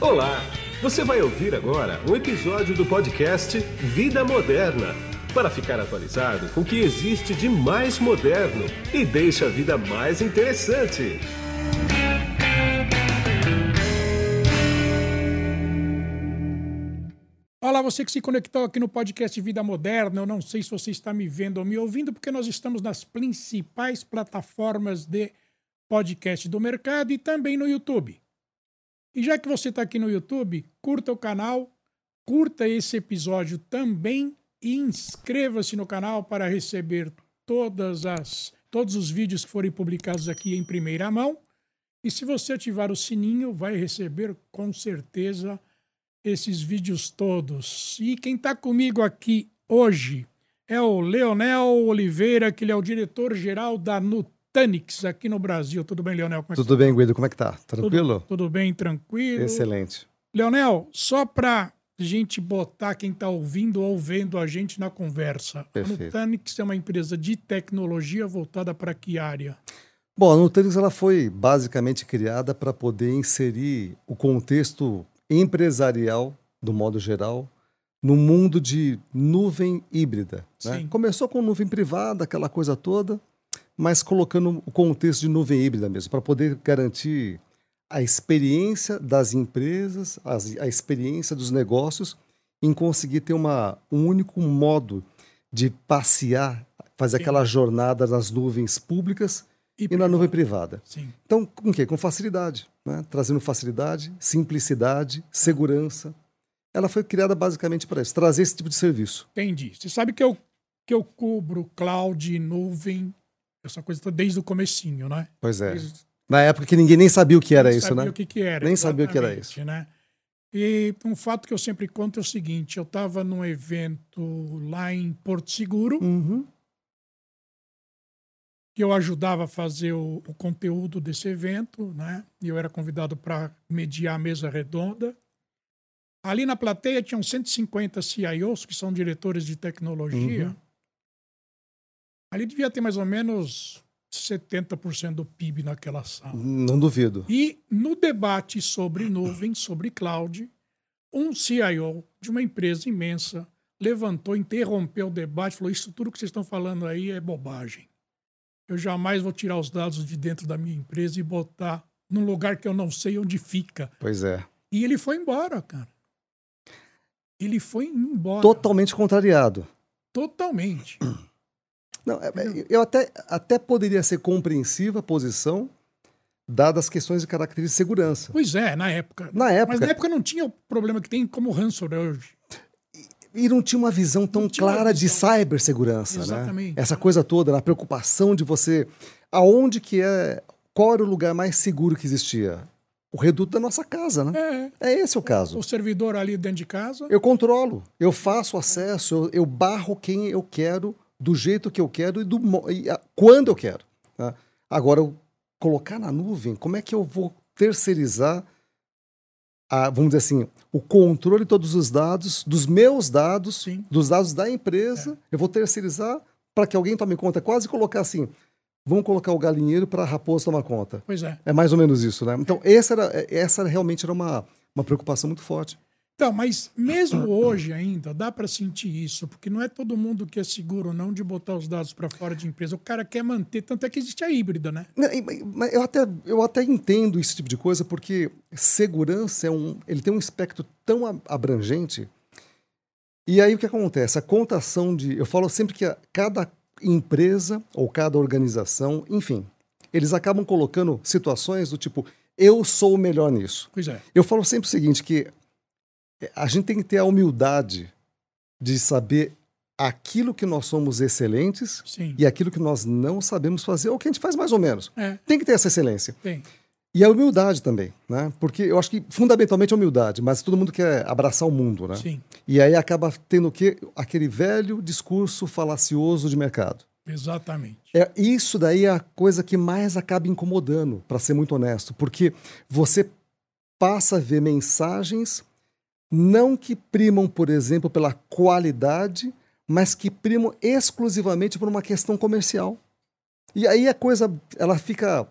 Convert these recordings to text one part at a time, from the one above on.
Olá! Você vai ouvir agora um episódio do podcast Vida Moderna para ficar atualizado com o que existe de mais moderno e deixa a vida mais interessante. Olá, você que se conectou aqui no podcast Vida Moderna. Eu não sei se você está me vendo ou me ouvindo, porque nós estamos nas principais plataformas de podcast do mercado e também no YouTube. E já que você está aqui no YouTube, curta o canal, curta esse episódio também e inscreva-se no canal para receber todas as, todos os vídeos que forem publicados aqui em primeira mão. E se você ativar o sininho, vai receber com certeza esses vídeos todos. E quem está comigo aqui hoje é o Leonel Oliveira, que ele é o diretor-geral da Nutanix aqui no Brasil. Tudo bem, Leonel? É tudo bem, Guido? Como é que tá? Tranquilo? Tudo, tudo bem, tranquilo. Excelente. Leonel, só para gente botar quem está ouvindo ou vendo a gente na conversa. Perfeito. A Nutanix é uma empresa de tecnologia voltada para que área? Bom, a Nutanix ela foi basicamente criada para poder inserir o contexto empresarial, do modo geral, no mundo de nuvem híbrida. Né? Começou com nuvem privada, aquela coisa toda, mas colocando o contexto de nuvem híbrida mesmo, para poder garantir a experiência das empresas, a, experiência dos negócios em conseguir ter uma, um único modo de passear, fazer Sim. aquela jornada nas nuvens públicas e, e na nuvem privada. Sim. Então, com quê? Com facilidade, né? trazendo facilidade, simplicidade, segurança. Ela foi criada basicamente para isso, trazer esse tipo de serviço. Entendi. Você sabe que eu, que eu cubro cloud, nuvem, essa coisa desde o comecinho, né? Pois é. Desde... Na época que ninguém nem sabia o que era nem isso, né? o que, que era. Nem sabia o que era isso. Né? E um fato que eu sempre conto é o seguinte: eu estava num evento lá em Porto Seguro, uhum que eu ajudava a fazer o, o conteúdo desse evento, né? E eu era convidado para mediar a mesa redonda. Ali na plateia tinham 150 CIOs, que são diretores de tecnologia. Uhum. Ali devia ter mais ou menos 70% do PIB naquela sala. Não duvido. E no debate sobre nuvem, sobre cloud, um CIO de uma empresa imensa levantou, interrompeu o debate, falou: Isso tudo que vocês estão falando aí é bobagem. Eu jamais vou tirar os dados de dentro da minha empresa e botar num lugar que eu não sei onde fica. Pois é. E ele foi embora, cara. Ele foi embora. Totalmente contrariado. Totalmente. Não, é, é, eu até, até poderia ser compreensiva a posição, dadas as questões de características de segurança. Pois é, na época. Na época. Mas na época não tinha o problema que tem como ransomware hoje e não tinha uma visão tão clara de cibersegurança, né? Exatamente. né? Essa coisa toda, na preocupação de você, aonde que é, qual era o lugar mais seguro que existia? O reduto da nossa casa, né? É, é esse o caso. O servidor ali dentro de casa. Eu controlo, eu faço acesso, eu, eu barro quem eu quero, do jeito que eu quero e, do, e a, quando eu quero. Tá? Agora, eu colocar na nuvem, como é que eu vou terceirizar a, vamos dizer assim, o controle de todos os dados, dos meus dados, Sim. dos dados da empresa, é. eu vou terceirizar para que alguém tome conta, quase colocar assim, vamos colocar o galinheiro para a raposa tomar conta. Pois é. É mais ou menos isso, né? Então, essa, era, essa realmente era uma, uma preocupação muito forte. Então, mas mesmo hoje ainda dá para sentir isso, porque não é todo mundo que é seguro não de botar os dados para fora de empresa. O cara quer manter, tanto é que existe a híbrida, né? Eu até, eu até entendo esse tipo de coisa, porque segurança é um, ele tem um espectro tão abrangente. E aí o que acontece? A contação de, eu falo sempre que cada empresa ou cada organização, enfim, eles acabam colocando situações do tipo eu sou o melhor nisso. Pois é. Eu falo sempre o seguinte que a gente tem que ter a humildade de saber aquilo que nós somos excelentes Sim. e aquilo que nós não sabemos fazer, ou que a gente faz mais ou menos. É. Tem que ter essa excelência. Tem. E a humildade também, né? Porque eu acho que fundamentalmente a humildade, mas todo mundo quer abraçar o mundo, né? Sim. E aí acaba tendo o quê? Aquele velho discurso falacioso de mercado. Exatamente. É, isso daí é a coisa que mais acaba incomodando, para ser muito honesto, porque você passa a ver mensagens não que primam, por exemplo, pela qualidade, mas que primam exclusivamente por uma questão comercial. E aí a coisa, ela fica,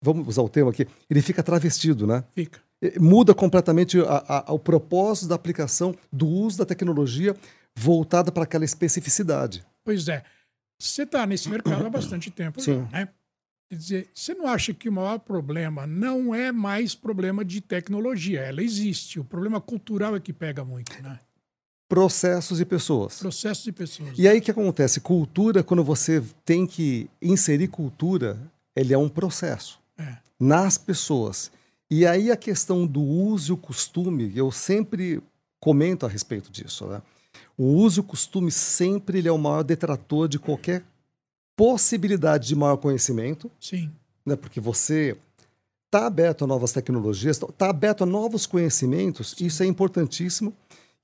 vamos usar o termo aqui, ele fica travestido, né? Fica. muda completamente a, a, o propósito da aplicação, do uso da tecnologia voltada para aquela especificidade. Pois é. Você está nesse mercado há bastante tempo, Sim. né? Quer dizer, você não acha que o maior problema não é mais problema de tecnologia? Ela existe. O problema cultural é que pega muito, né? Processos e pessoas. Processos e pessoas. E aí o que acontece? Cultura, quando você tem que inserir cultura, ele é um processo É. nas pessoas. E aí a questão do uso e o costume, eu sempre comento a respeito disso. Né? O uso e o costume sempre ele é o maior detrator de qualquer possibilidade de maior conhecimento, Sim. né? porque você está aberto a novas tecnologias, está aberto a novos conhecimentos, isso é importantíssimo.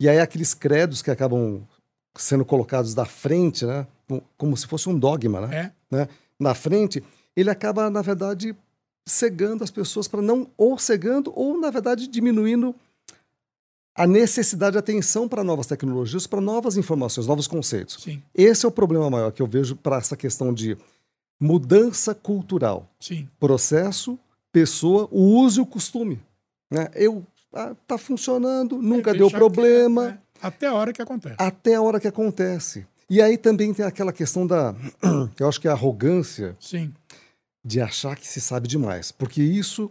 E aí aqueles credos que acabam sendo colocados da frente, né? como se fosse um dogma, né? É. né? na frente, ele acaba, na verdade, cegando as pessoas para não, ou cegando, ou, na verdade, diminuindo a necessidade de atenção para novas tecnologias, para novas informações, novos conceitos. Sim. Esse é o problema maior que eu vejo para essa questão de mudança cultural. Sim. Processo, pessoa, o uso e o costume. Né? Eu, ah, tá funcionando, nunca É, deu problema, né? Até a hora que acontece. até a hora que acontece. E aí também tem aquela questão da, eu acho que é a arrogância Sim. de achar que se sabe demais, porque isso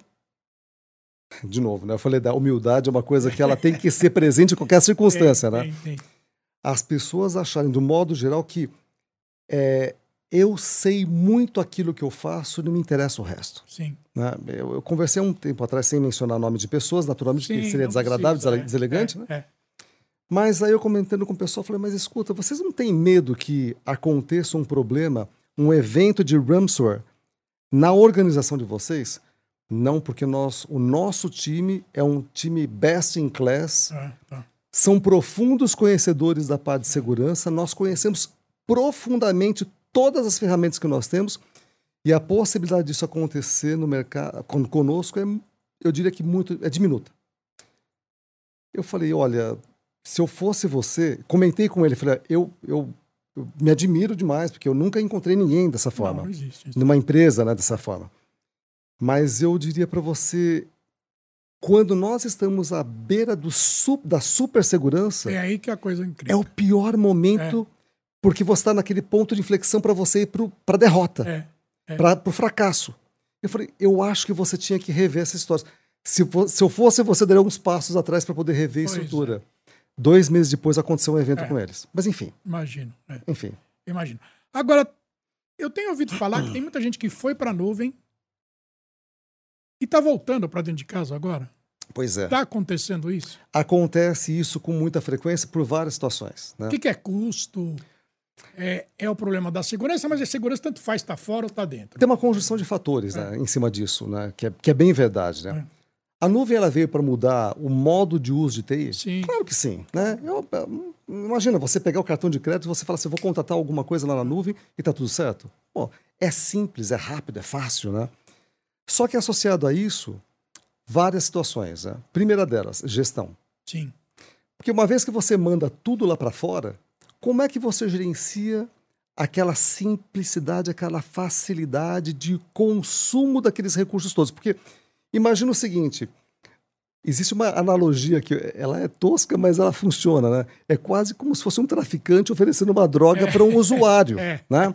de novo, né? Eu falei da humildade é uma coisa que ela tem que ser presente em qualquer circunstância, Tem, né? tem, tem. As pessoas acharem, do modo geral, que é, eu sei muito aquilo que eu faço, não me interessa o resto. Sim. né? Eu, eu conversei um tempo atrás, sem mencionar nome de pessoas, naturalmente, que Sim, seria não desagradável, precisa, desele- é, deselegante, é, né? é. Mas aí eu comentando com o pessoal, falei, mas escuta, vocês não têm medo que aconteça um problema, um evento de ransomware na organização de vocês? Não, porque nós, o nosso time é um time best in class, Ah, tá. são profundos conhecedores da parte de segurança, nós conhecemos profundamente todas as ferramentas que nós temos e a possibilidade disso acontecer no mercado con- conosco é, eu diria que muito é diminuta. Eu falei, olha, se eu fosse você, comentei com ele, falei, eu, eu, eu me admiro demais porque eu nunca encontrei ninguém dessa forma Não, não existe. isso. numa empresa, né, dessa forma. Mas eu diria para você, quando nós estamos à beira do su da supersegurança, É aí que a coisa é é incrível. o pior momento, porque você está naquele ponto de inflexão para você ir para a derrota, É. é. para o fracasso. Eu falei, eu acho que você tinha que rever essa história. Se, se eu fosse você, daria uns passos atrás para poder rever a Pois é. estrutura. Dois meses depois aconteceu um evento É. com eles. Mas enfim, Imagino. é. enfim. Imagino. Agora, eu tenho ouvido falar que tem muita gente que foi para a nuvem e está voltando para dentro de casa agora. Pois é. Está acontecendo isso? Acontece isso com muita frequência por várias situações. Né? O que, que é custo? É, é o problema da segurança, mas a segurança tanto faz estar fora ou está dentro. Tem uma conjunção de fatores né, em cima disso, né, que, é, que é bem verdade. Né? É. A nuvem ela veio para mudar o modo de uso de TI? Sim. Claro que sim. Né? Eu, eu- imagina, você pegar o cartão de crédito e você fala assim, vou contratar alguma coisa lá na nuvem e está tudo certo. Bom, é simples, é rápido, é fácil. Né? Só que associado a isso, várias situações. Né? Primeira delas, gestão. Sim. Porque uma vez que você manda tudo lá para fora, como é que você gerencia aquela simplicidade, aquela facilidade de consumo daqueles recursos todos? Porque imagina o seguinte, existe uma analogia que ela é tosca, mas ela funciona, né? É quase como se fosse um traficante oferecendo uma droga para um usuário, É. né?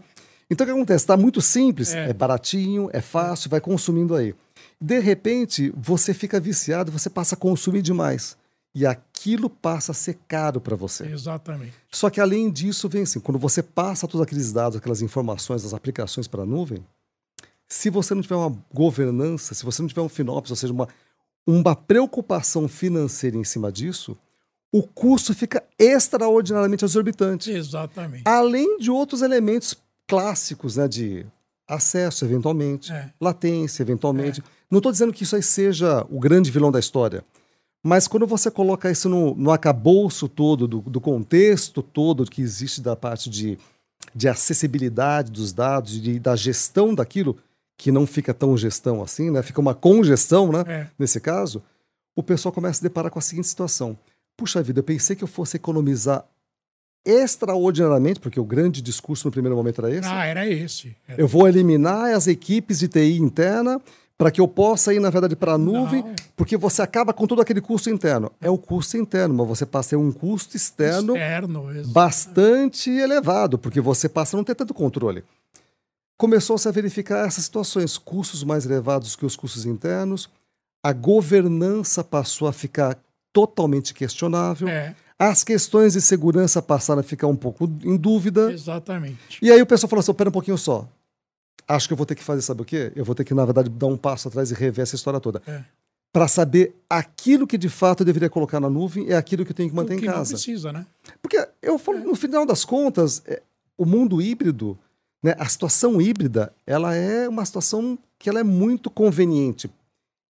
Então o que acontece? Está muito simples, É. é baratinho, é fácil, vai consumindo aí. De repente, você fica viciado, você passa a consumir demais. E aquilo passa a ser caro para você. Exatamente. Só que além disso, vem assim, quando você passa todos aqueles dados, aquelas informações das aplicações para a nuvem, se você não tiver uma governança, se você não tiver um FinOps, ou seja, uma, uma preocupação financeira em cima disso, o custo fica extraordinariamente exorbitante. Exatamente. Além de outros elementos clássicos, né, de acesso, eventualmente, É. latência, eventualmente. Não estou dizendo que isso aí seja o grande vilão da história, mas quando você coloca isso no, no acabouço todo, do, do contexto todo que existe da parte de, de acessibilidade dos dados, de, da gestão daquilo, que não fica tão gestão assim, né? fica uma congestão, né? É. nesse caso, o pessoal começa a se deparar com a seguinte situação. Puxa vida, eu pensei que eu fosse economizar extraordinariamente, porque o grande discurso no primeiro momento era esse. Ah, era esse. Era- Eu vou eliminar as equipes de TI interna para que eu possa ir, na verdade, para a nuvem, Não. porque você acaba com todo aquele custo interno. É o custo interno, mas você passa a ter um custo externo Externo, bastante elevado, porque você passa a não ter tanto controle. Começou-se a verificar essas situações, custos mais elevados que os custos internos, a governança passou a ficar totalmente questionável, É, as questões de segurança passaram a ficar um pouco em dúvida, exatamente. e aí o pessoal falou assim: pera um pouquinho só. Acho que eu vou ter que fazer, sabe o quê? Eu vou ter que, na verdade, dar um passo atrás e rever essa história toda. É. Para saber aquilo que de fato eu deveria colocar na nuvem é aquilo que eu tenho que manter que em não casa. precisa, né? Porque eu falo, no final das contas, é, o mundo híbrido, né, a situação híbrida, ela é uma situação que ela é muito conveniente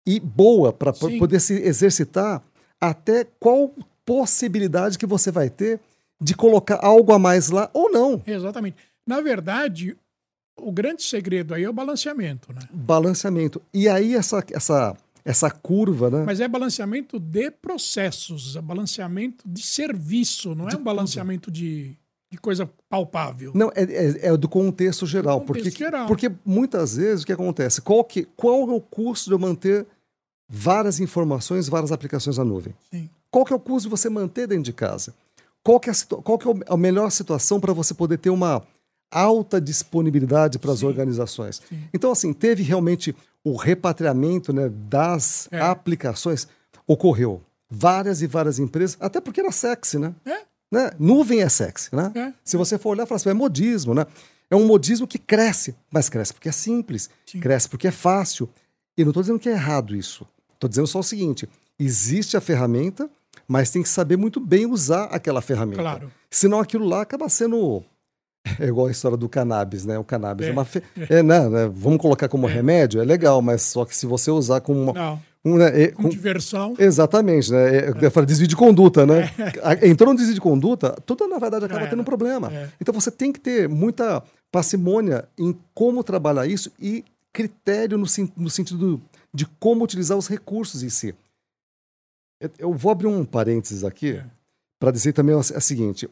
e boa para poder se exercitar até qual possibilidade que você vai ter de colocar algo a mais lá ou não. Exatamente. Na verdade, o grande segredo aí é o balanceamento, né? Balanceamento. E aí essa, essa, essa curva, né? Mas é balanceamento de processos, é balanceamento de serviço, não é um balanceamento de, de coisa palpável. Não, é, é, é do contexto geral. Do contexto porque, geral. porque muitas vezes o que acontece? Qual, que, qual é o custo de eu manter várias informações, várias aplicações na nuvem? Sim. Qual que é o custo de você manter dentro de casa? Qual que é a, qual que é a melhor situação para você poder ter uma alta disponibilidade para as organizações? Sim. Então, assim, teve realmente o repatriamento né, das É. aplicações. Ocorreu. Várias e várias empresas, até porque era sexy, né? É. né? Nuvem é sexy, né? É. Se você for olhar, fala assim, é modismo, né? É um modismo que cresce, mas cresce porque é simples, Sim. cresce porque é fácil. E não estou dizendo que é errado isso. Estou dizendo só o seguinte: existe a ferramenta, mas tem que saber muito bem usar aquela ferramenta. Claro. Senão aquilo lá acaba sendo. É igual a história do cannabis, né? O cannabis é, É, uma. Fe... É, né, né? Vamos colocar como É. remédio, é legal, mas só que se você usar como uma. Não, um, né, é, com com- diversão. Exatamente, né? É, Eu falo desvio de conduta, né? A- Entrou no desvio de conduta, tudo na verdade acaba Já tendo um problema. É. Então você tem que ter muita parcimônia em como trabalhar isso e critério no, no sentido de como utilizar os recursos em si. Eu- vou abrir um parênteses aqui É. para dizer também a seguinte: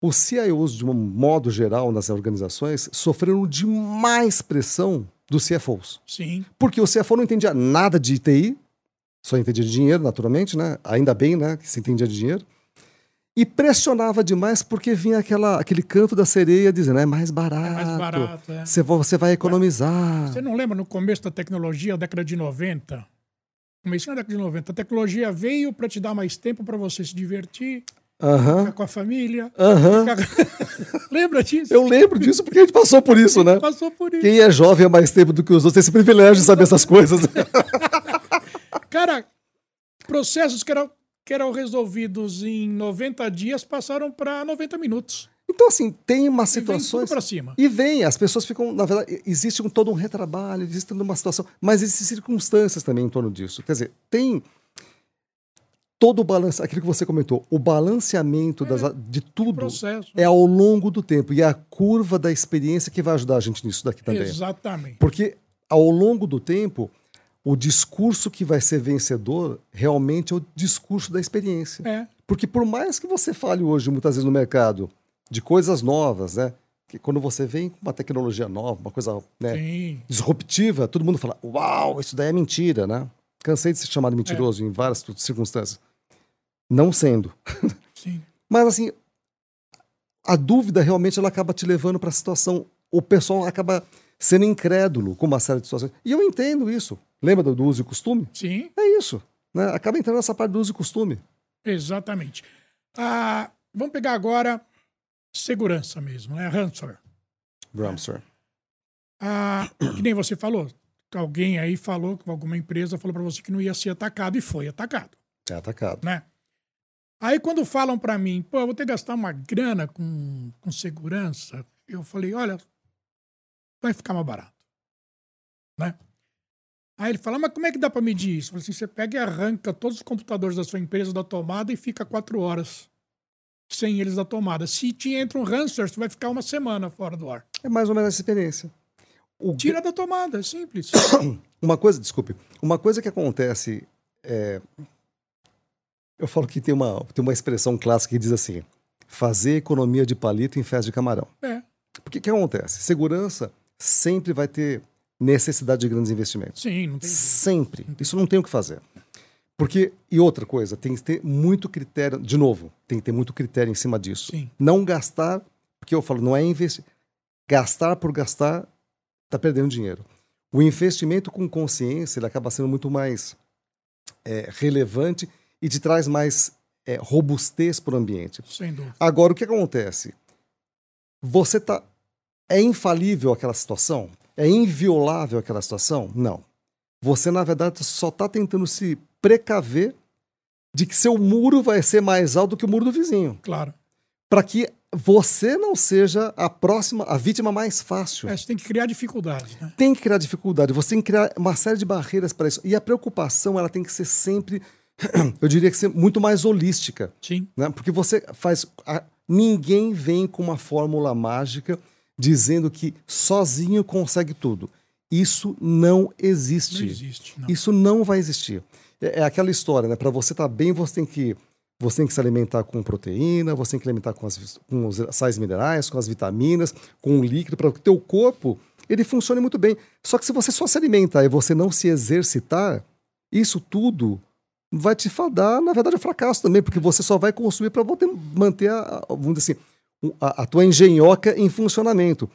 os CIOs, de um modo geral, nas organizações, sofreram demais pressão dos CFOs. Sim, Porque o CFO não entendia nada de TI, só entendia de dinheiro, naturalmente, né? Ainda bem, né, que se entendia de dinheiro. E pressionava demais porque vinha aquela, aquele canto da sereia dizendo, é mais barato. é mais barato. É. Você, você vai economizar. Você não lembra no começo da tecnologia, década de 90? Começo da década de 90. A tecnologia veio para te dar mais tempo para você se divertir, Aham, ficar com a família. aham. ficar- Lembra disso? Eu lembro disso porque a gente passou por isso, né? Passou por isso. Quem é jovem há mais tempo do que os outros tem esse privilégio de saber essas coisas. Cara, processos que eram, que eram resolvidos em 90 dias passaram para 90 minutos. Então, assim, tem umas E vem situações. cima. E vem, as pessoas ficam, na verdade, existe um, todo um retrabalho, existe toda uma situação, mas existem circunstâncias também em torno disso. Quer dizer, tem todo o balanço, aquilo que você comentou, o balanceamento das, de tudo é ao longo do tempo e é a curva da experiência que vai ajudar a gente nisso daqui também. Exatamente. Porque ao longo do tempo, o discurso que vai ser vencedor realmente é o discurso da experiência. É. Porque por mais que você fale hoje, muitas vezes no mercado, de coisas novas, né? Que quando você vem com uma tecnologia nova, uma coisa né, disruptiva, todo mundo fala, uau, isso daí é mentira, né? Cansei de ser chamado mentiroso em várias circunstâncias. Não sendo. Sim. Mas assim, a dúvida realmente ela acaba te levando para a situação. O pessoal acaba sendo incrédulo com uma série de situações. E eu entendo isso. Lembra do, do uso e costume? Sim. É isso. Né? Acaba entrando nessa parte do uso e costume. Exatamente. Ah, vamos pegar agora segurança mesmo, né? Ransomware. Ramsar. Ah, que nem você falou. Alguém aí falou, alguma empresa falou para você que não ia ser atacado e foi atacado, É atacado. né? Aí quando falam para mim, pô, eu vou ter que gastar uma grana com, com segurança, eu falei, olha, vai ficar mais barato, né? Aí ele fala, mas como é que dá para medir isso? Eu falei assim, você pega e arranca todos os computadores da sua empresa da tomada e fica quatro horas sem eles da tomada. Se te entra um ransomware, você vai ficar uma semana fora do ar. É mais ou menos essa experiência. O Tira da tomada, é simples. Uma coisa, desculpe, uma coisa que acontece é. Eu falo que tem uma, tem uma expressão clássica que diz assim: fazer economia de palito em festa de camarão. É. Porque o que acontece? Segurança sempre vai ter necessidade de grandes investimentos. Sim, não tem. Sempre. Isso não tem o que fazer. Porque, e outra coisa, tem que ter muito critério, de novo, tem que ter muito critério em cima disso. Sim. Não gastar, porque eu falo, não é investir. Gastar por gastar, está perdendo dinheiro. O investimento com consciência, ele acaba sendo muito mais é, relevante e te traz mais é, robustez para o ambiente. Sem dúvida. Agora, o que acontece? Você tá. É infalível aquela situação? É inviolável aquela situação? Não. Você, na verdade, só está tentando se precaver de que seu muro vai ser mais alto do que o muro do vizinho. Claro. Para que você não seja a próxima, a vítima mais fácil. É, você tem que criar dificuldades, né? Tem que criar dificuldade, você tem que criar uma série de barreiras para isso. E a preocupação, ela tem que ser sempre, eu diria que ser muito mais holística. Sim. né? Porque você faz. a- ninguém vem com uma fórmula mágica dizendo que sozinho consegue tudo. Isso não existe. Não existe. Não. Isso não vai existir. É, é aquela história, né? Para você estar bem, você tem que você tem que se alimentar com proteína, você tem que alimentar com, as, com os sais minerais, com as vitaminas, com o líquido, para que o teu corpo ele funcione muito bem. Só que se você só se alimentar e você não se exercitar, isso tudo vai te fadar, na verdade, ao fracasso também, porque você só vai consumir para manter, a, vamos dizer assim, o- a, a tua engenhoca em funcionamento.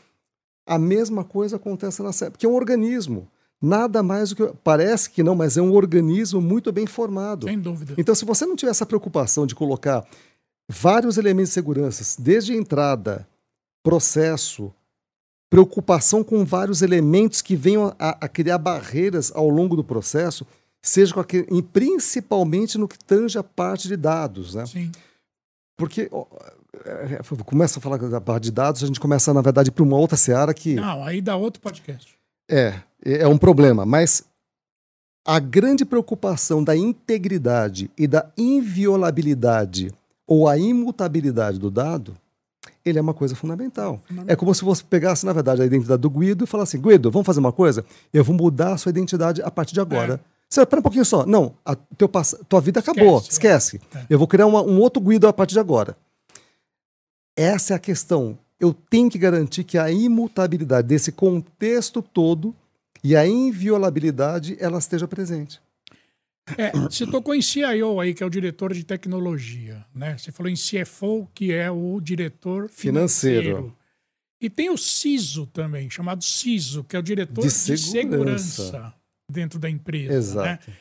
A mesma coisa acontece na célula, porque é um organismo. Nada mais do que. Parece que não, mas é um organismo muito bem formado. Sem dúvida. Então, se você não tiver essa preocupação de colocar vários elementos de segurança, desde entrada, processo, preocupação com vários elementos que venham a, a criar barreiras ao longo do processo, seja com aquele, e principalmente no que tange a parte de dados, né? Sim. Porque é, é, começa a falar da parte de dados, a gente começa, na verdade, para uma outra seara que Não, aí dá outro podcast. é, é um problema, mas a grande preocupação da integridade e da inviolabilidade ou a imutabilidade do dado, ele é uma coisa fundamental. É como se você pegasse, na verdade, a identidade do Guido e falasse, Guido, vamos fazer uma coisa? Eu vou mudar a sua identidade a partir de agora. Você, espera um pouquinho só. Não, a teu pass... tua vida acabou. Esquece, Esquece. é. Eu vou criar uma- um outro Guido a partir de agora. Essa é a questão. Eu tenho que garantir que a imutabilidade desse contexto todo e a inviolabilidade ela esteja presente. É, você tocou em CIO aí, que é o diretor de tecnologia, né? Você falou em CFO, que é o diretor financeiro. Financeiro. E tem o CISO também, chamado CISO, que é o diretor De de, segurança. segurança dentro da empresa. Né? Exato.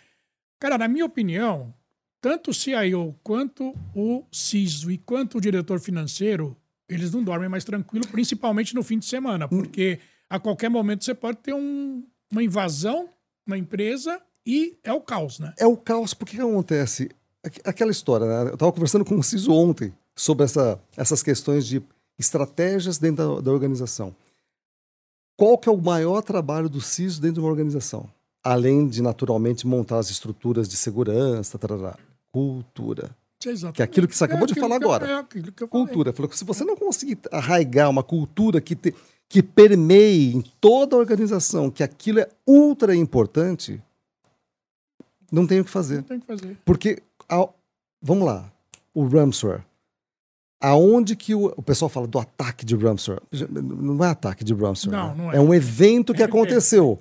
Cara, na minha opinião, tanto o CIO quanto o CISO e quanto o diretor financeiro, eles não dormem mais tranquilo, principalmente no fim de semana, porque a qualquer momento você pode ter um- uma invasão na empresa e é o caos, né? É o caos, porque que acontece? Aqu- Aquela história, né? Eu estava conversando com o Ciso ontem sobre essa, essas questões de estratégias dentro da, da organização. Qual que é o maior trabalho do CISO dentro de uma organização? Além de, naturalmente, montar as estruturas de segurança, tarará, cultura. Exatamente. Que é aquilo que você acabou de aquilo falar agora. É aquilo que eu falei. Cultura. Falou que se você não conseguir arraigar uma cultura que, te- que permeie em toda a organização, que aquilo é ultra importante, não tem o que fazer. Tem que fazer. Porque, a- vamos lá, o Ramsware. Aonde que o, o pessoal fala do ataque de Ramsware? Não é ataque de Ramsware. Não, né? não é. é um evento que É aconteceu.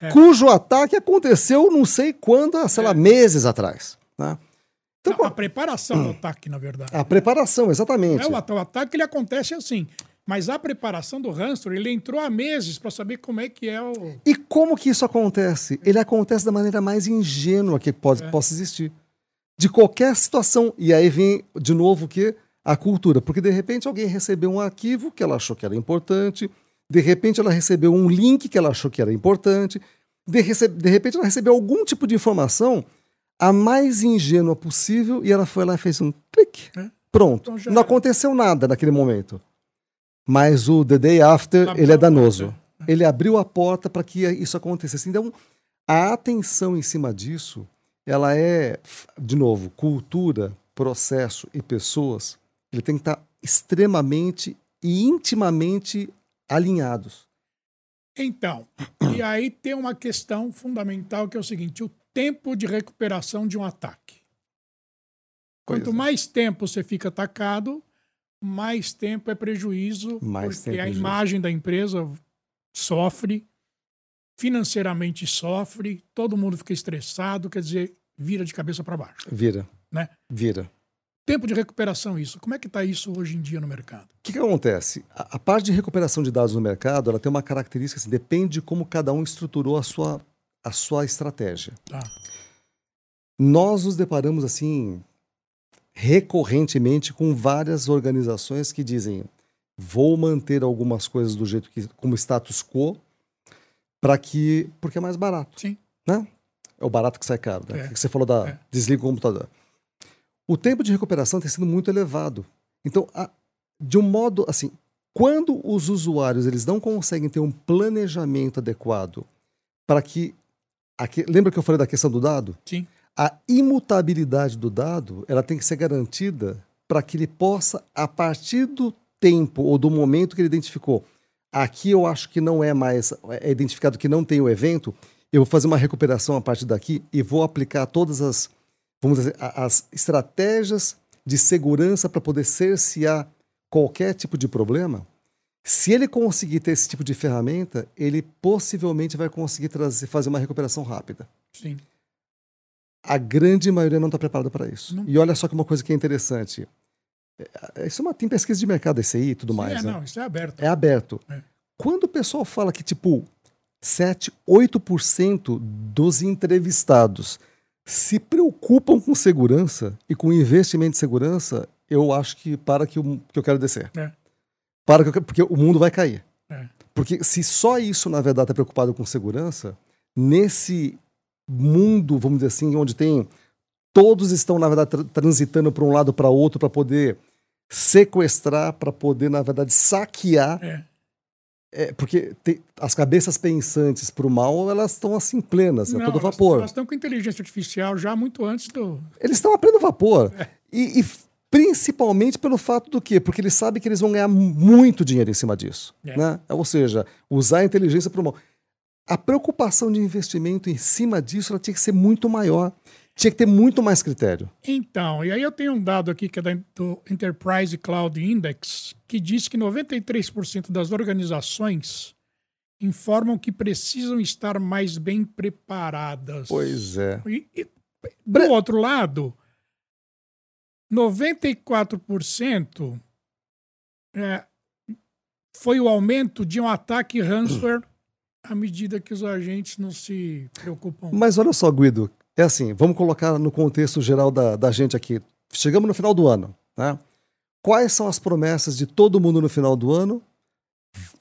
É. Cujo ataque aconteceu não sei quando, sei lá, É. meses atrás. Né? Então, Não, a preparação do ataque, na verdade. a preparação, exatamente. É, o, o ataque ele acontece assim. Mas a preparação do ransomware, ele entrou há meses para saber como é que é o. E como que isso acontece? Ele acontece da maneira mais ingênua que pode, É. possa existir. De qualquer situação. E aí vem, de novo, o que? A cultura. Porque, de repente, alguém recebeu um arquivo que ela achou que era importante. De repente, ela recebeu um link que ela achou que era importante. De, rece- de repente, ela recebeu algum tipo de informação a mais ingênua possível e ela foi lá e fez um clique. É. Pronto. Então já Não aconteceu nada naquele momento. Mas o The Day After, Abriu ele é danoso. Ele abriu a porta para que isso acontecesse. Então, a atenção em cima disso, ela é, de novo, cultura, processo e pessoas, ele tem que estar extremamente e intimamente alinhados. Então, e aí tem uma questão fundamental que é o seguinte: o tempo de recuperação de um ataque. Quanto é. mais tempo você fica atacado, mais tempo é prejuízo, Mais porque tempo é a prejuízo. imagem da empresa sofre. financeiramente sofre, todo mundo fica estressado, quer dizer, vira de cabeça para baixo. Vira. Né? Vira. Tempo de recuperação, isso. Como é que está isso hoje em dia no mercado? O que, que acontece? A, a, parte de recuperação de dados no mercado, ela tem uma característica, assim, depende de como cada um estruturou a sua, a sua estratégia. Tá. Nós nos deparamos, assim, recorrentemente com várias organizações que dizem vou manter algumas coisas do jeito que como status quo para que porque é mais barato. Sim. Né? É o barato que sai caro né? É. que você falou da é. desliga o computador. O tempo de recuperação tem sido muito elevado. Então a, de um modo assim quando os usuários eles não conseguem ter um planejamento adequado para que aqui, lembra que eu falei da questão do dado? Sim a imutabilidade do dado ela tem que ser garantida para que ele possa, a partir do tempo ou do momento que ele identificou, aqui eu acho que não é mais é identificado que não tem o evento, eu vou fazer uma recuperação a partir daqui e vou aplicar todas as, vamos dizer, as estratégias de segurança para poder cercear qualquer tipo de problema. Se ele conseguir ter esse tipo de ferramenta, ele possivelmente vai conseguir trazer, fazer uma recuperação rápida. Sim. A grande maioria não está preparada para isso. Não. E olha só que uma coisa que é interessante. É, Isso é uma, tem pesquisa de mercado esse aí e tudo Sim, mais. é, né? não, isso é aberto. É aberto. É. Quando o pessoal fala que, tipo, 7, 8% dos entrevistados se preocupam com segurança e com investimento em segurança, eu acho que para que, eu- que eu quero descer. É. Para que eu, porque o mundo vai cair. É. Porque se só isso, na verdade, está preocupado com segurança, nesse mundo, vamos dizer assim, onde tem. Todos estão, na verdade, tra- transitando para um lado para outro para poder sequestrar, para poder, na verdade, saquear. É. É, porque tem- as cabeças pensantes para o mal, elas estão assim plenas, a Não, todo elas- vapor. Elas estão com inteligência artificial já muito antes do. Eles estão a pleno vapor. E, e principalmente pelo fato do quê? Porque eles sabem que eles vão ganhar muito dinheiro em cima disso. É. Né? Ou seja, usar a inteligência para o mal. A preocupação de investimento em cima disso ela tinha que ser muito maior. Tinha que ter muito mais critério. Então, e aí eu tenho um dado aqui que é da, do Enterprise Cloud Index, que diz que 93% das organizações informam que precisam estar mais bem preparadas. Pois é. E, e, do outro lado, 94% é, foi o aumento de um ataque ransomware à medida que os agentes não se preocupam. Mas olha só, Guido, é assim, vamos colocar no contexto geral da, da gente aqui. Chegamos no final do ano, né? Quais são as promessas de todo mundo no final do ano?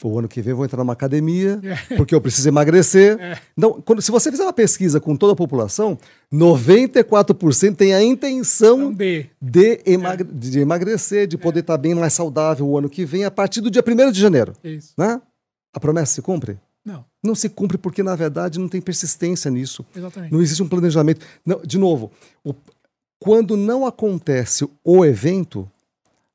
O ano que vem eu vou entrar numa academia, É. porque eu preciso emagrecer. É. Então, quando, se você fizer uma pesquisa com toda a população, 94% tem a intenção Então, D. de, emagre- de emagrecer, de poder estar bem mais saudável o ano que vem, a partir do dia 1 de janeiro. Isso. Né? A promessa se cumpre? Não, Não se cumpre porque, na verdade, não tem persistência nisso. exatamente. Não existe um planejamento. Não, de novo, o- quando não acontece o evento,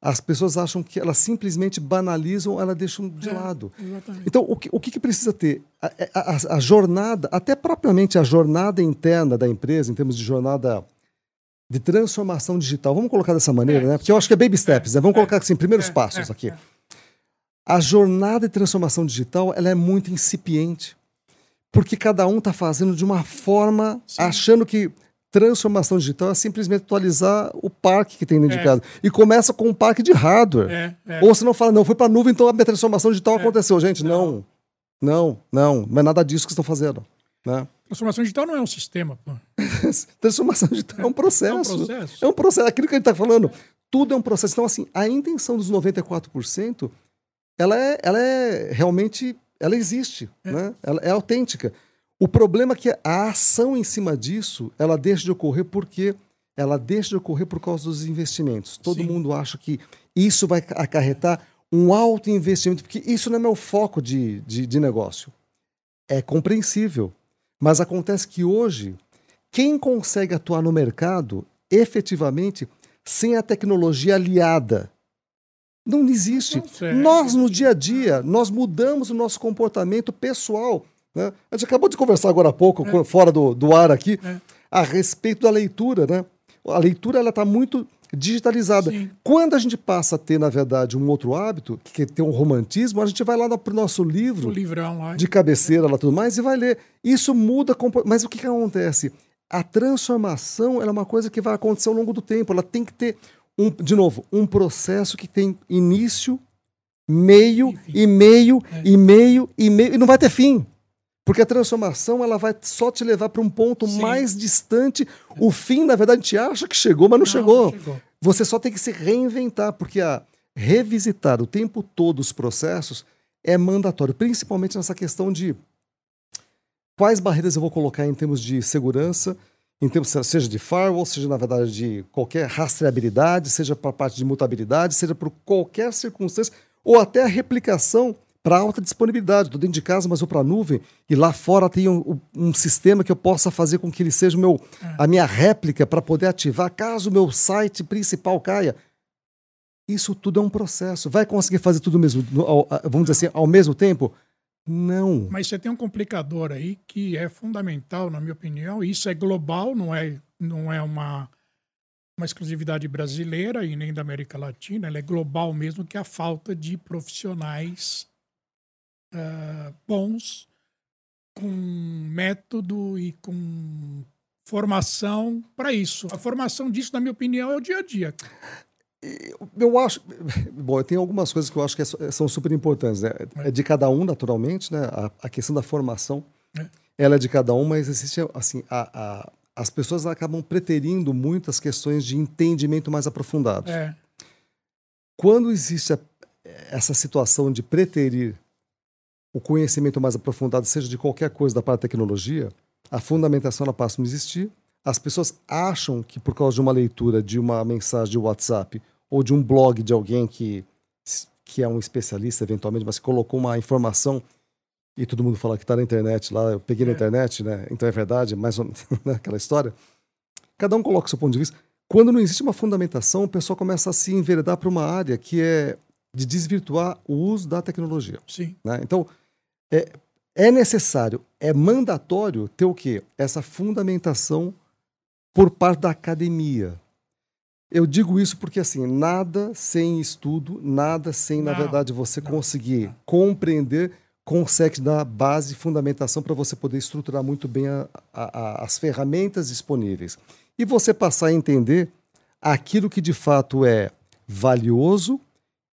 as pessoas acham que elas simplesmente banalizam, elas deixam de É. lado. Exatamente. Então, o que, o que precisa ter? A, a- a- a jornada, até propriamente a jornada interna da empresa, em termos de jornada de transformação digital, vamos colocar dessa maneira, É, né? Porque eu acho que é baby steps, né? Vamos é, colocar assim, primeiros é, passos é, aqui. É. A jornada de transformação digital ela é muito incipiente. Porque cada um está fazendo de uma forma, Sim. achando que transformação digital é simplesmente atualizar o parque que tem dentro É. de casa. E começa com um parque de hardware. É, é. Ou você não fala, não, foi para a nuvem, então a minha transformação digital aconteceu. Gente, Não. não, não, não, não é nada disso que estão fazendo. Né? Transformação digital não é um sistema. Transformação digital é um processo. É um processo. É um processo. Aquilo que a gente está falando, tudo é um processo. Então, assim, a intenção dos 94%, ela é, ela é realmente, ela existe, né? Ela é autêntica. O problema é que a ação em cima disso, ela deixa de ocorrer porque ela deixa de ocorrer por causa dos investimentos. Todo Sim. mundo acha que isso vai acarretar um alto investimento, porque isso não é meu foco de, de, de negócio. É compreensível. Mas acontece que hoje, quem consegue atuar no mercado efetivamente sem a tecnologia aliada? Não existe. consegue. Nós, no dia a dia, nós mudamos o nosso comportamento pessoal. Né? A gente acabou de conversar agora há pouco, fora do, do ar aqui, É. a respeito da leitura. Né? A leitura ela está muito digitalizada. Sim. Quando a gente passa a ter, na verdade, um outro hábito, que é ter um romantismo, a gente vai lá para o nosso livro livrão lá. de cabeceira lá tudo mais e vai ler. Isso muda, mas o que, que acontece? A transformação é uma coisa que vai acontecer ao longo do tempo. Ela tem que ter um, de novo, um processo que tem início, meio E meio É. e meio e meio e não vai ter fim. Porque a transformação ela vai só te levar para um ponto Sim. mais distante. O fim, na verdade, a gente acha que chegou, mas não, chegou. chegou. Você só tem que se reinventar, porque a revisitar o tempo todo os processos é mandatório, principalmente nessa questão de quais barreiras eu vou colocar em termos de segurança, em termos seja de firewall, seja na verdade de qualquer rastreabilidade, seja para a parte de mutabilidade, seja por qualquer circunstância, ou até a replicação para alta disponibilidade. Estou dentro de casa, mas vou para a nuvem e lá fora tem um, um sistema que eu possa fazer com que ele seja meu, a minha réplica para poder ativar caso o meu site principal caia. Isso tudo é um processo. Vai conseguir fazer tudo mesmo, vamos dizer assim, ao mesmo tempo? Não. Mas você tem um complicador aí que é fundamental, na minha opinião. Isso é global, não é, não é uma, uma exclusividade brasileira e nem da América Latina. Ela é global mesmo, que é a falta de profissionais ah, bons com método e com formação para isso. A formação disso, na minha opinião, é o dia a dia. Eu acho. Bom, eu tenho algumas coisas que eu acho que é- são super importantes. Né? É de cada um, naturalmente, né? A, a questão da formação, É. ela é de cada um, mas existe, assim, a, a- as pessoas acabam preterindo muitas questões de entendimento mais aprofundado. É, Quando existe essa situação de preterir o conhecimento mais aprofundado, seja de qualquer coisa da parte da tecnologia, a fundamentação ela passa a não existir. As pessoas acham que por causa de uma leitura de uma mensagem de WhatsApp ou de um blog de alguém que, que é um especialista eventualmente, mas colocou uma informação e todo mundo fala que está na internet lá, eu peguei na É. internet, né? Então é verdade, mais ou né? aquela história. Cada um coloca o seu ponto de vista. Quando não existe uma fundamentação, o pessoal começa a se enveredar para uma área que é de desvirtuar o uso da tecnologia. sim. né? Então, é, é necessário, é mandatório ter o quê? Essa fundamentação por parte da academia. Eu digo isso porque, assim, nada sem estudo, nada sem, na Não, verdade, você não, conseguir não. compreender, consegue dar base e fundamentação para você poder estruturar muito bem a- a- a- as ferramentas disponíveis. E você passar a entender aquilo que de fato é valioso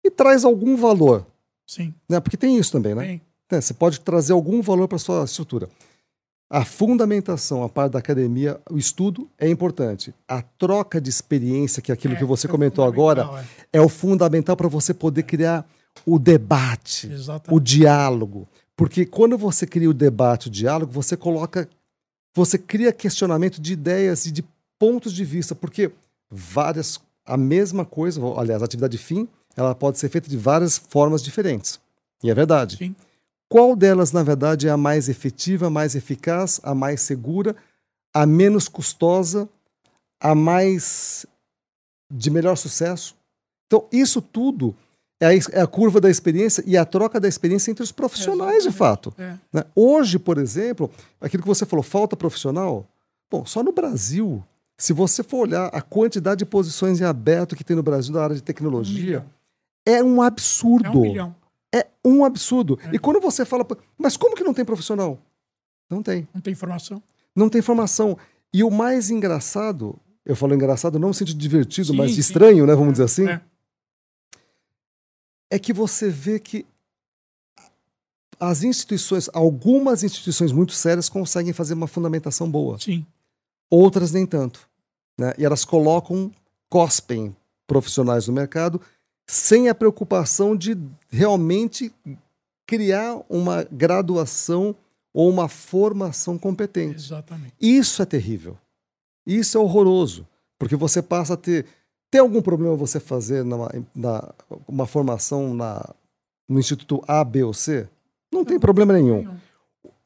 e traz algum valor. Sim. Né? Porque tem isso também, né? Bem, É, Você pode trazer algum valor para sua estrutura. A fundamentação, a parte da academia, o estudo é importante. A troca de experiência, que é aquilo é, que você é comentou agora, fundamental, é o fundamental para você poder criar o debate, é. o Exatamente. diálogo. Porque quando você cria o debate, o diálogo, você coloca, você cria questionamento de ideias e de pontos de vista, porque várias, a mesma coisa, aliás, a atividade fim, ela pode ser feita de várias formas diferentes. E é verdade. Sim. Qual delas, na verdade, é a mais efetiva, a mais eficaz, a mais segura, a menos custosa, a mais de melhor sucesso? Então, isso tudo é a, é a curva da experiência e a troca da experiência entre os profissionais, de Exatamente. fato. É. né? Hoje, por exemplo, aquilo que você falou, falta profissional. Bom, só no Brasil, se você for olhar a quantidade de posições em aberto que tem no Brasil na área de Um tecnologia, milhão. é um É absurdo. um milhão. É um absurdo. É. E quando você fala, "Pô, mas como que não tem profissional? Não tem. Não tem informação. Não tem formação. E o mais engraçado, eu falo engraçado não no sentido divertido, Sim, mas sim. estranho, né? Vamos dizer assim, É. é que você vê que as instituições, algumas instituições muito sérias conseguem fazer uma fundamentação boa, Sim. outras nem tanto. Né? E elas colocam, cospem profissionais no mercado sem a preocupação de realmente criar uma graduação ou uma formação competente. Exatamente. Isso é terrível. Isso é horroroso. Porque você passa a ter. Tem algum problema você fazer na, na- uma formação na, no Instituto A, B ou C? Não tem problema nenhum.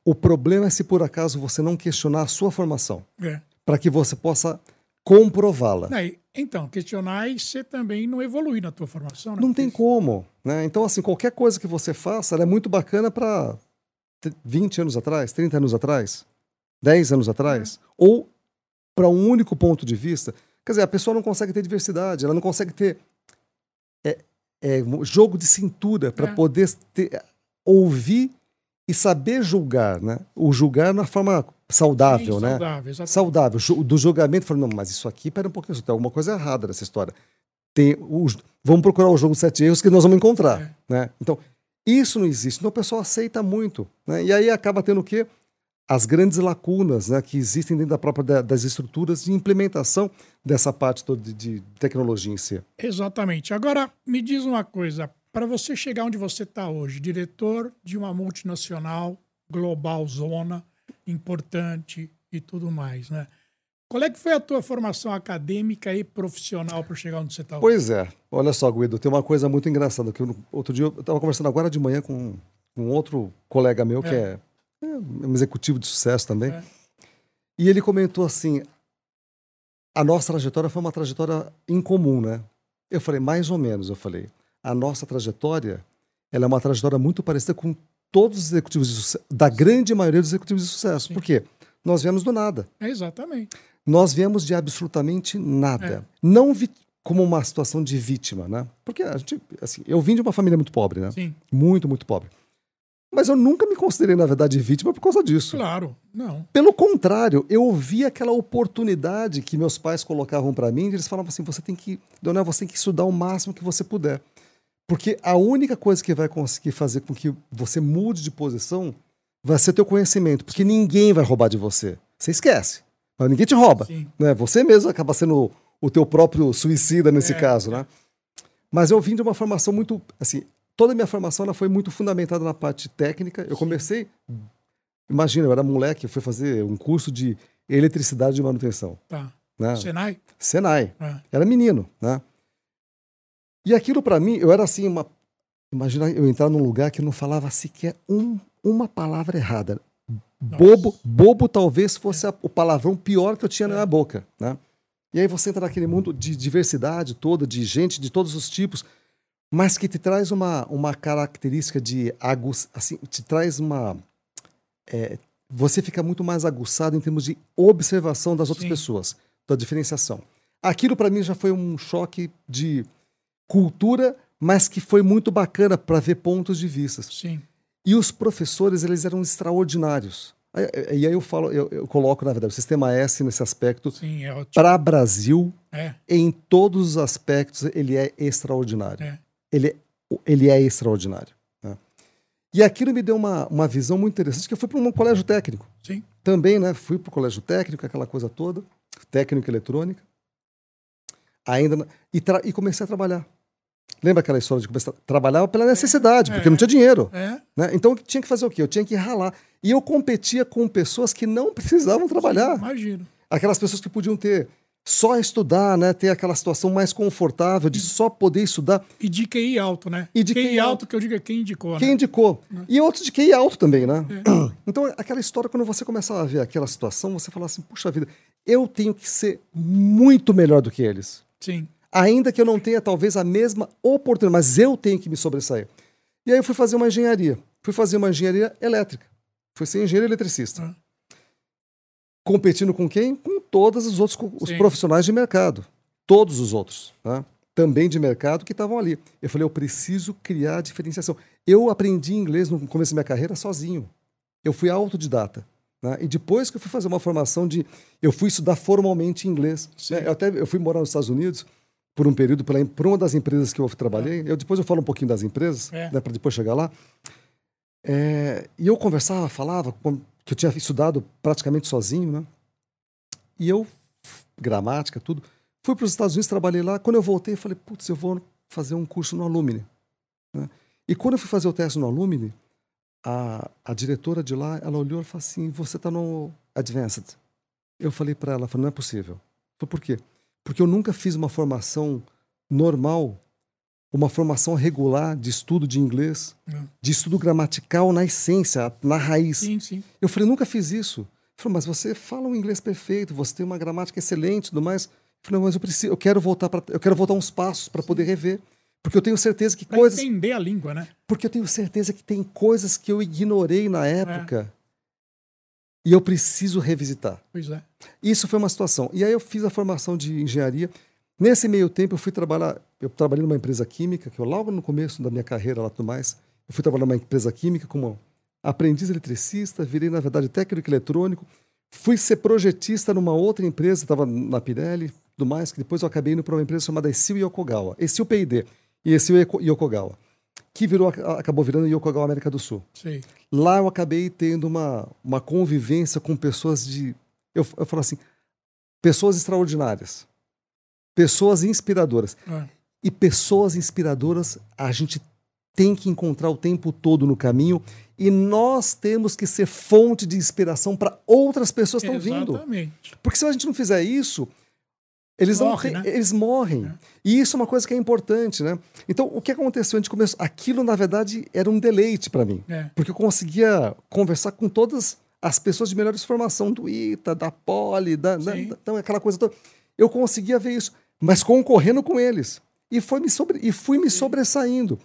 O problema é se por acaso você não questionar a sua formação, É. para que você possa comprová-la. Então, questionar e você também não evolui na tua formação, né? Não tem como. Né? Então, assim, qualquer coisa que você faça é muito bacana para 20 anos atrás, 30 anos atrás, 10 anos atrás, ou para um único ponto de vista. Quer dizer, a pessoa não consegue ter diversidade, ela não consegue ter é, é, jogo de cintura para É. poder ter- ouvir e saber julgar, né? O julgar na forma saudável, Sim, né? Saudável, exatamente. Saudável, do julgamento, falando, não, mas isso aqui, pera um pouquinho, tem alguma coisa errada nessa história. Tem os, vamos procurar o jogo Sete Erros que nós vamos encontrar, É. né? Então, isso não existe, então o pessoal aceita muito, né? E aí acaba tendo o quê? As grandes lacunas né, que existem dentro da própria da- das estruturas de implementação dessa parte toda de, de tecnologia em si. Exatamente. Agora, me diz uma coisa. Para você chegar onde você está hoje, diretor de uma multinacional, global, zona, importante e tudo mais, né? Qual é que foi a tua formação acadêmica e profissional para chegar onde você está? Pois é, olha só, Guido, tem uma coisa muito engraçada. que eu- outro dia eu estava conversando agora de manhã com um outro colega meu que é, é um executivo de sucesso também. É. E ele comentou assim: a nossa trajetória foi uma trajetória incomum, né? Eu falei, mais ou menos, eu falei. A nossa trajetória ela é uma trajetória muito parecida com todos os executivos de sucesso, da grande maioria dos executivos de sucesso. Sim. Por quê? Nós viemos do nada. É, exatamente. Nós viemos de absolutamente nada. É. Não vi como uma situação de vítima, né? Porque a gente, assim, eu vim de uma família muito pobre, né? Sim, Muito, muito pobre. Mas eu nunca me considerei, na verdade, vítima por causa disso. claro. Não. Pelo contrário, eu vi aquela oportunidade que meus pais colocavam para mim, de eles falavam assim: você tem que, Leonel, você tem que estudar o máximo que você puder. Porque a única coisa que vai conseguir fazer com que você mude de posição vai ser teu conhecimento, porque ninguém vai roubar de você. Você esquece, mas ninguém te rouba. Sim. Né? Você mesmo acaba sendo o, o teu próprio suicida nesse É, caso, né? Mas eu vim de uma formação muito, assim, toda a minha formação ela foi muito fundamentada na parte técnica. Eu comecei, imagina, eu era moleque, eu fui fazer um curso de eletricidade de manutenção, Tá. né? Senai? Senai. É. Era menino, né? E aquilo para mim, eu era assim, uma imagina eu entrar num lugar que não falava sequer um, uma palavra errada. Bobo, bobo talvez fosse a- o palavrão pior que eu tinha na minha boca, né? E aí você entra naquele mundo de diversidade toda, de gente de todos os tipos, mas que te traz uma, uma característica de agus, assim, te traz uma é, você fica muito mais aguçado em termos de observação das outras Sim. pessoas, da diferenciação. Aquilo para mim já foi um choque de cultura, mas que foi muito bacana para ver pontos de vista. Sim. E os professores, eles eram extraordinários. Aí- E aí eu falo, eu, eu coloco, na verdade, o sistema S nesse aspecto, Sim, é para Brasil, É, em todos os aspectos, ele é extraordinário. é. Ele, é- ele é extraordinário. né? E aquilo me deu uma, uma visão muito interessante, que eu fui para um colégio técnico. Sim. Também, né? Fui para o colégio técnico, aquela coisa toda, técnico eletrônica. Ainda e, e comecei a trabalhar. Lembra aquela história de começar a trabalhar pela necessidade, porque É. não tinha dinheiro. É, Né? Então eu tinha que fazer o quê? Eu tinha que ralar. E eu competia com pessoas que não precisavam trabalhar. imagino. Aquelas pessoas que podiam ter só estudar, né? Ter aquela situação mais confortável de só poder estudar. E de QI alto, né? E de QI, QI alto, alto. que eu digo é quem indicou, Quem né? indicou? E outros de QI alto também, né? É. Então, aquela história, quando você começava a ver aquela situação, você falava assim, puxa vida, eu tenho que ser muito melhor do que eles. Sim. Ainda que eu não tenha, talvez, a mesma oportunidade, mas eu tenho que me sobressair. E aí eu fui fazer uma engenharia. Fui fazer uma engenharia elétrica. Fui ser engenheiro eletricista. Ah. Competindo com quem? Com todos os outros os Sim. profissionais de mercado. Todos os outros. né? Também de mercado que estavam ali. Eu falei, eu preciso criar diferenciação. Eu aprendi inglês no começo da minha carreira sozinho. Eu fui autodidata. né? E depois que eu fui fazer uma formação de. Eu fui estudar formalmente inglês. Né? Eu até eu fui morar nos Estados Unidos por um período, pela, por uma das empresas que eu trabalhei. Eu, depois eu falo um pouquinho das empresas, É. né, para depois chegar lá. É, e eu conversava, falava, que eu tinha estudado praticamente sozinho, né? E eu, gramática, tudo. Fui para os Estados Unidos, trabalhei lá. Quando eu voltei, eu falei, putz, eu vou fazer um curso no Alumni. né? E quando eu fui fazer o teste no Alumni, a, a diretora de lá, ela olhou e falou assim, você está no Advanced. Eu falei para ela, falei, não é possível. Falei, por quê? Porque eu nunca fiz uma formação normal, uma formação regular de estudo de inglês, Não. de estudo gramatical na essência, na raiz. Sim, sim. Eu falei, nunca fiz isso. Ele falou, mas você fala um inglês perfeito, você tem uma gramática excelente e tudo mais. Eu falei, mas eu preciso, eu quero voltar para, eu quero voltar uns passos para poder rever, porque eu tenho certeza que Pra coisas, entender a língua, né? porque eu tenho certeza que tem coisas que eu ignorei na época e eu preciso revisitar. Pois é. Isso foi uma situação. E aí eu fiz a formação de engenharia. Nesse meio tempo eu fui trabalhar, eu trabalhei numa empresa química, que eu logo no começo da minha carreira lá tudo mais, eu fui trabalhar numa empresa química como aprendiz eletricista, virei na verdade técnico eletrônico, fui ser projetista numa outra empresa, estava na Pirelli, tudo mais, que depois eu acabei indo para uma empresa chamada Essil Yokogawa, Essil PID e Essil Yokogawa, que virou, acabou virando Yokogawa América do Sul. Sim. Lá eu acabei tendo uma, uma convivência com pessoas de, eu, eu falo assim, pessoas extraordinárias, pessoas inspiradoras. É. E pessoas inspiradoras a gente tem que encontrar o tempo todo no caminho e nós temos que ser fonte de inspiração para outras pessoas que estão vindo. Exatamente. Porque se a gente não fizer isso, eles Morre, não né? têm- eles morrem. É. E isso é uma coisa que é importante, né? Então, o que aconteceu? A gente começou, aquilo na verdade era um deleite para mim, É. porque eu conseguia conversar com todas as pessoas de melhores formação do ITA, da Poli, da, da- Sim. da- então, aquela coisa toda. Eu conseguia ver isso, mas concorrendo com eles. E, foi me sobre, e fui me sobressaindo.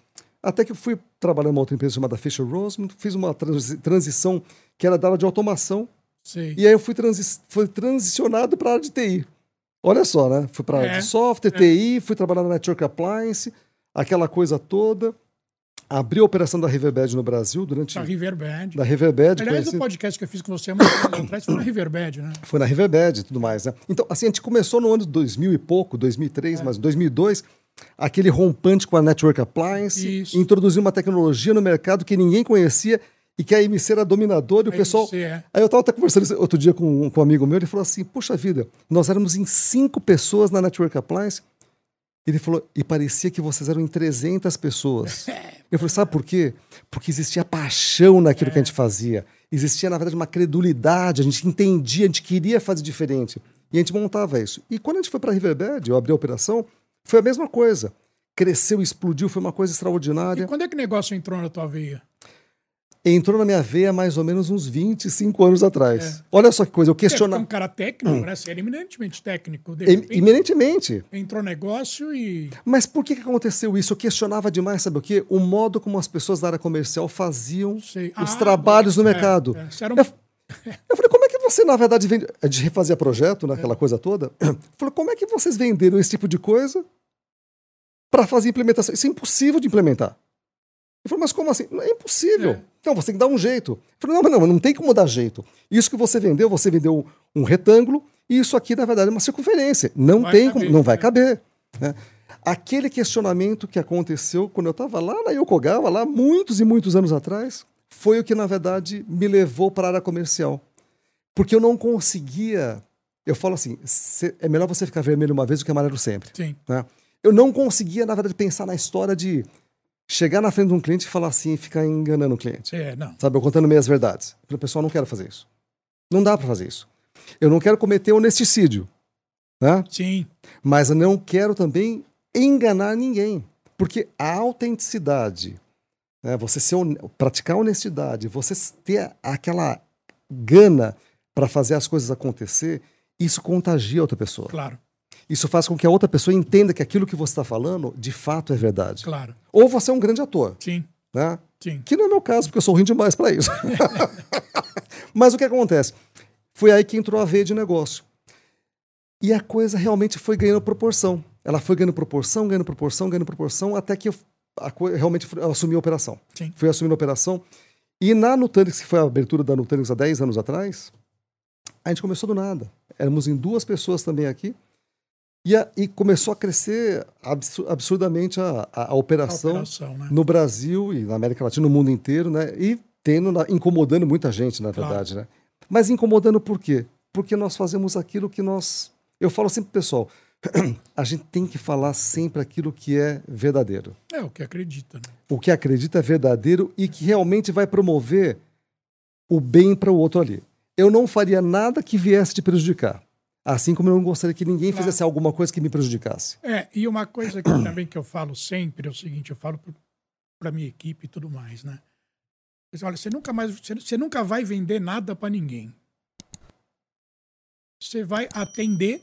Até que eu fui trabalhar numa outra empresa chamada Fisher Roseman, fiz uma transi- transição que era da área de automação, Sei. e aí eu fui, transi fui transicionado para a área de TI. Olha só, né? Fui para É, software, TI, fui trabalhar na Network Appliance, aquela coisa toda. Abri a operação da Riverbed no Brasil durante. Da Riverbed. Da Riverbed. Aliás, conheci- o podcast que eu fiz com você há muito tempo atrás foi na Riverbed, né? Foi na Riverbed e tudo mais, né? Então, assim, a gente começou no ano de 2000 e pouco, É. 2003, mas 2002, aquele rompante com a Network Appliance, Isso. introduziu uma tecnologia no mercado que ninguém conhecia e que a MC era dominadora e o Aí pessoal... é. Aí eu estava até conversando outro dia com, com um amigo meu, ele falou assim, puxa vida, nós éramos em cinco pessoas na Network Appliance, ele falou, e parecia que vocês eram em 300 pessoas. Eu falei, sabe por quê? Porque existia paixão naquilo que a gente fazia. Existia, na verdade, uma credulidade, a gente entendia, a gente queria fazer diferente. E a gente montava isso. E quando a gente foi para a Riverbed, eu abri a operação, foi a mesma coisa. Cresceu, explodiu, foi uma coisa extraordinária. E quando é que o negócio entrou na tua veia? Entrou na minha veia mais ou menos uns 25 anos atrás. É. Olha só que coisa, eu É, questionava. um cara técnico, parece ser eminentemente técnico. De Em- repente, Eminentemente. entrou negócio e. Mas por que, aconteceu isso? Eu questionava demais, sabe o quê? O modo como as pessoas da área comercial faziam Sei. os Ah, trabalhos no é, mercado. é. Você era um- Eu, eu falei, como é que você, na verdade, vende. A gente refazia projeto, naquela coisa toda. Eu falei, como é que vocês venderam esse tipo de coisa para fazer implementação? Isso é impossível de implementar. Eu falei, mas como assim? É impossível. É. Então, você tem que dar um jeito. Eu falei, não, mas não, não tem como dar jeito. Isso que você vendeu, você vendeu um retângulo, e isso aqui, na verdade, é uma circunferência. Não Vai tem caber, como, não vai né? caber. né? Aquele questionamento que aconteceu quando eu estava lá na Yokogawa, lá muitos e muitos anos atrás, foi o que, na verdade, me levou para a área comercial. Porque eu não conseguia. Eu falo assim: é melhor você ficar vermelho uma vez do que amarelo sempre. Sim. né? Eu não conseguia, na verdade, pensar na história de chegar na frente de um cliente e falar assim e ficar enganando o cliente. É, não. Sabe, eu contando meias verdades. Falei, pessoal, não quero fazer isso. Não dá para fazer isso. Eu não quero cometer honesticídio. Né? Sim. mas eu não quero também enganar ninguém. Porque a autenticidade, né, você ser praticar honestidade, você ter aquela gana para fazer as coisas acontecer, isso contagia outra pessoa. Claro, Isso faz com que a outra pessoa entenda que aquilo que você está falando, de fato, é verdade. claro. Ou você é um grande ator, Sim, né? sim. Que não é meu caso, porque eu sou ruim demais para isso. Mas o que acontece? Foi aí que entrou a veia de negócio. E a coisa realmente foi ganhando proporção. Ela foi ganhando proporção, ganhando proporção, ganhando proporção, até que eu, a realmente eu assumi a operação. Sim. Fui assumindo a operação. E na Nutanix, que foi a abertura da Nutanix há 10 anos atrás, a gente começou do nada. Éramos em duas pessoas também aqui. E, a- e começou a crescer absu- absurdamente a, a- a operação operação, né? no Brasil e na América Latina, no mundo inteiro, né? E tendo, na- incomodando muita gente, na Claro. verdade, né? Mas incomodando por quê? Porque nós fazemos aquilo que nós. Eu falo sempre, pessoal, a gente tem que falar sempre aquilo que é verdadeiro. É o que acredita, né? O que acredita é verdadeiro e que realmente vai promover o bem para o outro ali. Eu não faria nada que viesse te prejudicar. Assim como eu não gostaria que ninguém Claro. fizesse alguma coisa que me prejudicasse. É, e uma coisa que também que eu falo sempre é o seguinte, eu falo para minha equipe e tudo mais, né? Olha, você nunca mais, você, você nunca vai vender nada para ninguém. Você vai atender,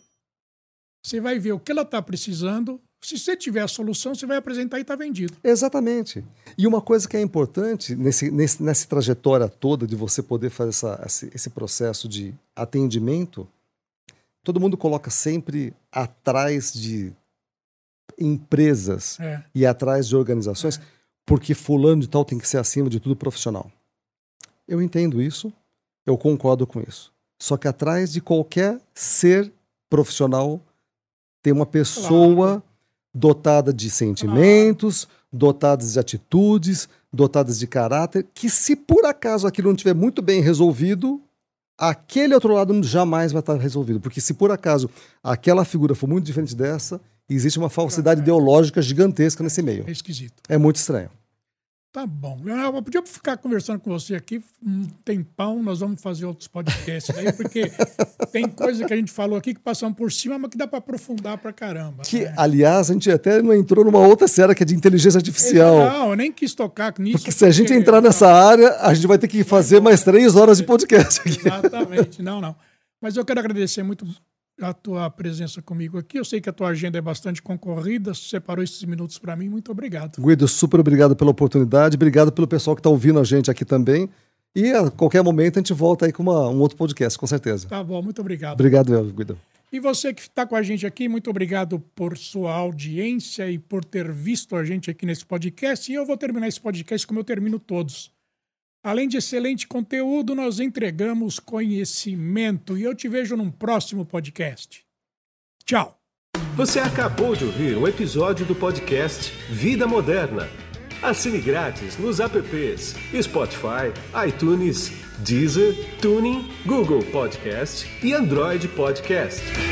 você vai ver o que ela está precisando, Se você tiver a solução, você vai apresentar e está vendido. Exatamente. E uma coisa que é importante nesse, nesse, nessa trajetória toda de você poder fazer essa, esse processo de atendimento, todo mundo coloca sempre atrás de empresas É. e atrás de organizações, porque fulano de tal tem que ser acima de tudo profissional. Eu entendo isso, eu concordo com isso. Só que atrás de qualquer ser profissional tem uma pessoa dotada de sentimentos, dotada de atitudes, dotadas de caráter, que se por acaso aquilo não estiver muito bem resolvido, aquele outro lado jamais vai estar resolvido. Porque se por acaso aquela figura for muito diferente dessa, existe uma falsidade ideológica gigantesca nesse meio. É esquisito. É muito estranho. Tá bom. Eu eu podia ficar conversando com você aqui um tempão, nós vamos fazer outros podcasts aí, porque tem coisa que a gente falou aqui que passamos por cima, mas que dá para aprofundar pra caramba. Que, né? aliás, a gente até não entrou numa outra série que é de inteligência artificial. Não, eu nem quis tocar nisso. Porque se a gente entrar nessa área, a gente vai ter que fazer mais três horas de podcast aqui. Exatamente, não, não. Mas eu quero agradecer muito a tua presença comigo aqui. Eu sei que a tua agenda é bastante concorrida, separou esses minutos para mim. Muito obrigado. Guido, super obrigado pela oportunidade, obrigado pelo pessoal que está ouvindo a gente aqui também. E a qualquer momento a gente volta aí com uma- um outro podcast, com certeza. Tá bom, muito obrigado. Obrigado, Guido. E você que está com a gente aqui, muito obrigado por sua audiência e por ter visto a gente aqui nesse podcast. E eu vou terminar esse podcast como eu termino todos. Além de excelente conteúdo, nós entregamos conhecimento. E eu te vejo num próximo podcast. Tchau. Você acabou de ouvir um episódio do podcast Vida Moderna. Assine grátis nos apps Spotify, iTunes, Deezer, Tuning, Google Podcast e Android Podcast.